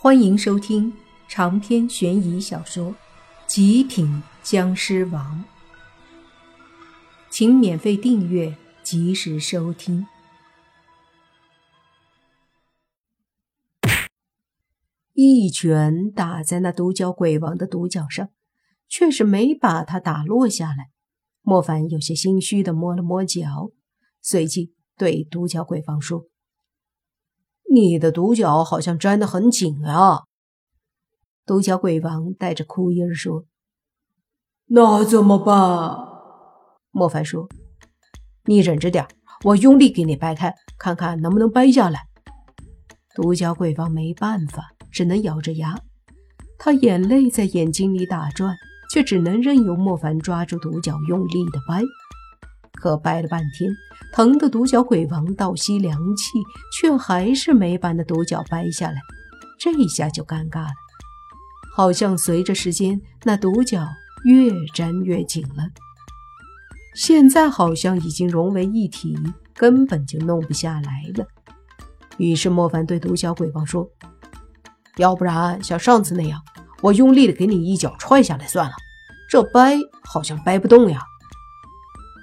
欢迎收听长篇悬疑小说《极品僵尸王》，请免费订阅，及时收听。一拳打在那独角鬼王的独角上，却是没把他打落下来。莫凡有些心虚的摸了摸脚，随即对独角鬼王说。你的独角好像粘得很紧啊！独角鬼王带着哭音说：“那怎么办？”莫凡说：“你忍着点，我用力给你掰开，看看能不能掰下来。”独角鬼王没办法，只能咬着牙，他眼泪在眼睛里打转，却只能任由莫凡抓住独角，用力的掰。可掰了半天，疼得独角鬼王倒吸凉气，却还是没把那独角掰下来。这一下就尴尬了，好像随着时间，那独角越粘越紧了。现在好像已经融为一体，根本就弄不下来了。于是莫凡对独角鬼王说：“要不然像上次那样，我用力的给你一脚踹下来算了。这掰好像掰不动呀。”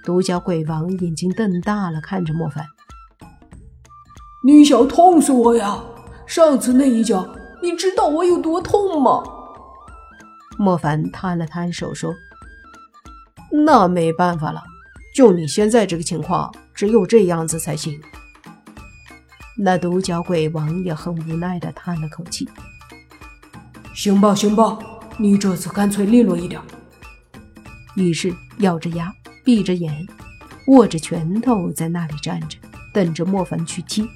独角鬼王眼睛瞪大了，看着莫凡：“你想痛死我呀？上次那一脚，你知道我有多痛吗？”莫凡摊了摊手说：“那没办法了，就你现在这个情况，只有这样子才行。”那独角鬼王也很无奈的叹了口气：“行吧，行吧，你这次干脆利落一点。”于是咬着牙。闭着眼，握着拳头在那里站着，等着莫凡去踢。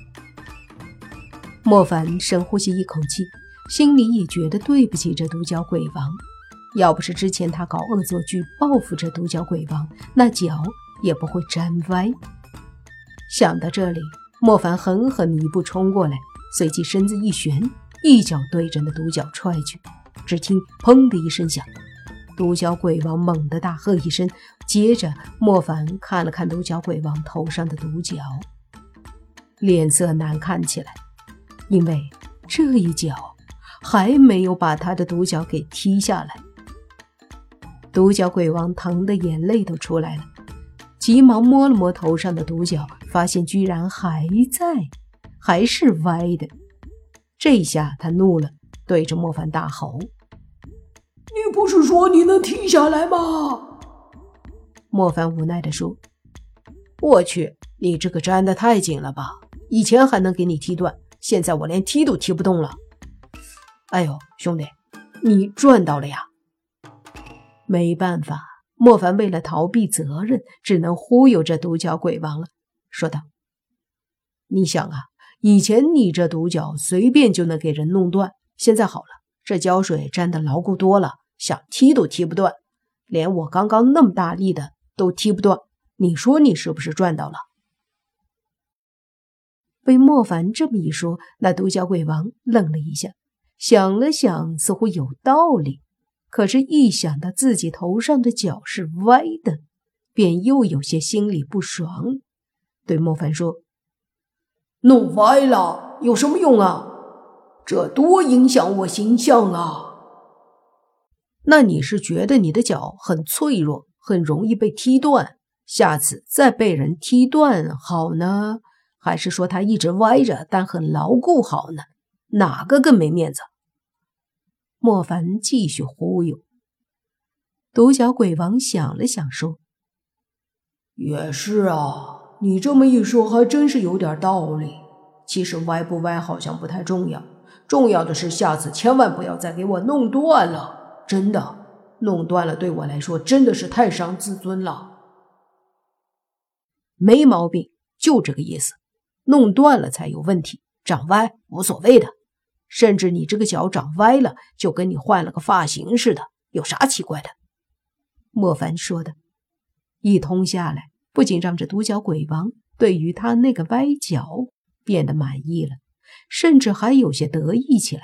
莫凡深呼吸一口气，心里也觉得对不起这独角鬼王。要不是之前他搞恶作剧报复这独角鬼王，那脚也不会粘歪。想到这里，莫凡狠狠一步冲过来，随即身子一旋，一脚对着那独角踹去。只听“砰”的一声响。独角鬼王猛地大喝一声，接着莫凡看了看独角鬼王头上的独角，脸色难看起来，因为这一脚还没有把他的独角给踢下来。独角鬼王疼得眼泪都出来了，急忙摸了摸头上的独角，发现居然还在，还是歪的。这下他怒了，对着莫凡大吼。不是说你能踢下来吗？莫凡无奈地说：“我去，你这个粘的太紧了吧！以前还能给你踢断，现在我连踢都踢不动了。哎呦，兄弟，你赚到了呀！”没办法，莫凡为了逃避责任，只能忽悠这独角鬼王了，说道：“你想啊，以前你这独角随便就能给人弄断，现在好了。”这胶水粘的牢固多了，想踢都踢不断，连我刚刚那么大力的都踢不断。你说你是不是赚到了？被莫凡这么一说，那独角鬼王愣了一下，想了想，似乎有道理。可是，一想到自己头上的角是歪的，便又有些心里不爽，对莫凡说：“弄歪了有什么用啊？”这多影响我形象啊！那你是觉得你的脚很脆弱，很容易被踢断，下次再被人踢断好呢？还是说它一直歪着，但很牢固好呢？哪个更没面子？莫凡继续忽悠。独角鬼王想了想，说：“也是啊，你这么一说，还真是有点道理。其实歪不歪好像不太重要。”重要的是，下次千万不要再给我弄断了。真的，弄断了对我来说真的是太伤自尊了。没毛病，就这个意思。弄断了才有问题，长歪无所谓的。甚至你这个脚长歪了，就跟你换了个发型似的，有啥奇怪的？莫凡说的，一通下来，不仅让这独角鬼王对于他那个歪脚变得满意了。甚至还有些得意起来，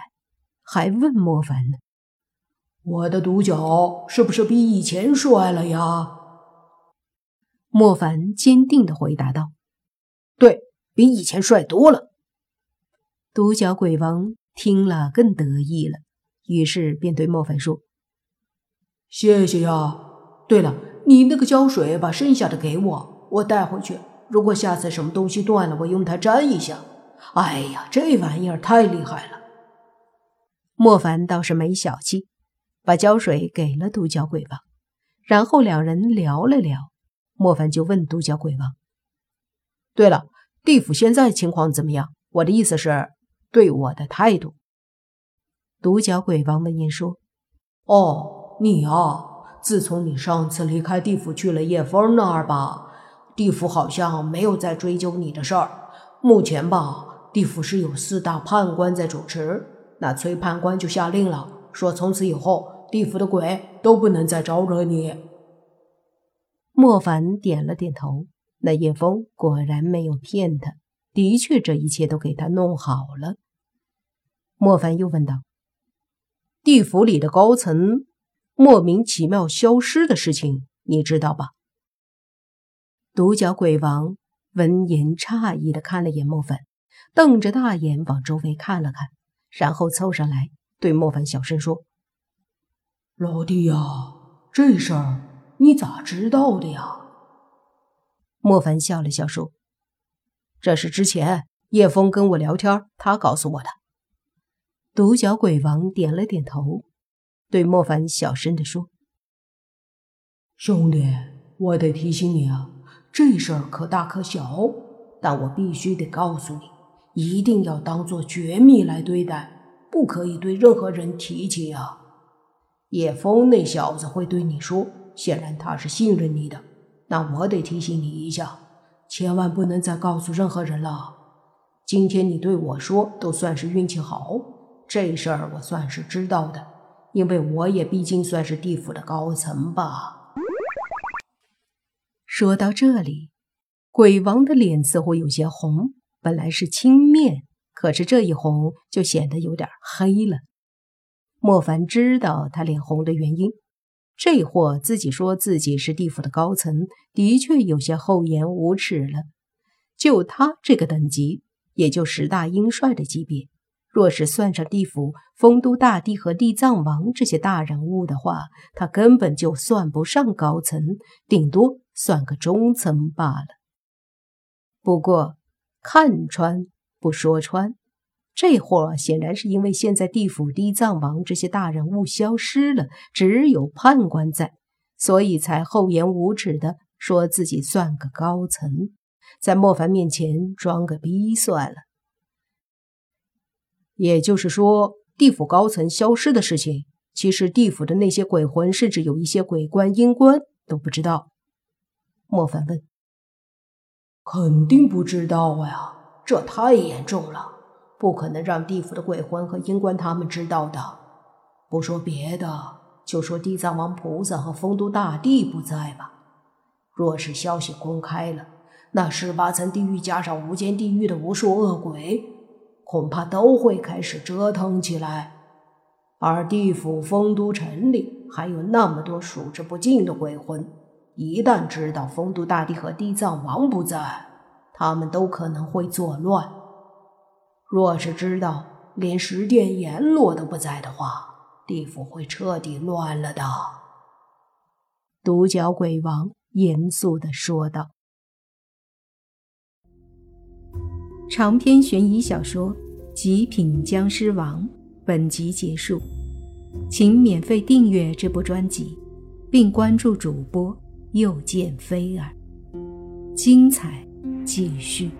还问莫凡呢：“我的独角是不是比以前帅了呀？”莫凡坚定的回答道：“对比以前帅多了。”独角鬼王听了更得意了，于是便对莫凡说：“谢谢呀。对了，你那个胶水把剩下的给我，我带回去。如果下次什么东西断了，我用它粘一下。哎呀，这玩意儿太厉害了。”莫凡倒是没小气，把胶水给了独角鬼王，然后两人聊了聊。莫凡就问独角鬼王：“对了。”地府现在情况怎么样？我的意思是，对我的态度。独角鬼王闻言说：“哦，你啊，自从你上次离开地府去了叶枫那儿吧，地府好像没有再追究你的事儿。目前吧，地府是有四大判官在主持，那崔判官就下令了，说从此以后，地府的鬼都不能再招惹你。”莫凡点了点头。那叶枫果然没有骗他，的确，这一切都给他弄好了。莫凡又问道：“地府里的高层莫名其妙消失的事情，你知道吧？”独角鬼王闻言诧异的看了眼莫凡，瞪着大眼往周围看了看，然后凑上来对莫凡小声说：“老弟呀，这事儿你咋知道的呀？”莫凡笑了笑说：“这是之前叶枫跟我聊天，他告诉我的。”独角鬼王点了点头，对莫凡小声的说：“兄弟，我得提醒你啊，这事儿可大可小，但我必须得告诉你，一定要当做绝密来对待，不可以对任何人提起啊。叶枫那小子会对你说，显然他是信任你的。”那我得提醒你一下，千万不能再告诉任何人了。今天你对我说，都算是运气好。这事儿我算是知道的，因为我也毕竟算是地府的高层吧。说到这里，鬼王的脸似乎有些红，本来是青面，可是这一红就显得有点黑了。莫凡知道他脸红的原因。这货自己说自己是地府的高层，的确有些厚颜无耻了。就他这个等级，也就十大英帅的级别。若是算上地府丰都大帝和地藏王这些大人物的话，他根本就算不上高层，顶多算个中层罢了。不过，看穿不说穿。这货显然是因为现在地府地藏王这些大人物消失了，只有判官在，所以才厚颜无耻的说自己算个高层，在莫凡面前装个逼算了。也就是说，地府高层消失的事情，其实地府的那些鬼魂，甚至有一些鬼官、阴官都不知道。莫凡问：“肯定不知道呀，这太严重了。”不可能让地府的鬼魂和阴官他们知道的。不说别的，就说地藏王菩萨和丰都大帝不在吧。若是消息公开了，那十八层地狱加上无间地狱的无数恶鬼，恐怕都会开始折腾起来。而地府丰都城里还有那么多数之不尽的鬼魂，一旦知道丰都大帝和地藏王不在，他们都可能会作乱。若是知道连十殿阎罗都不在的话，地府会彻底乱了的。”独角鬼王严肃的说道。长篇悬疑小说《极品僵尸王》本集结束，请免费订阅这部专辑，并关注主播又见菲儿，精彩继续。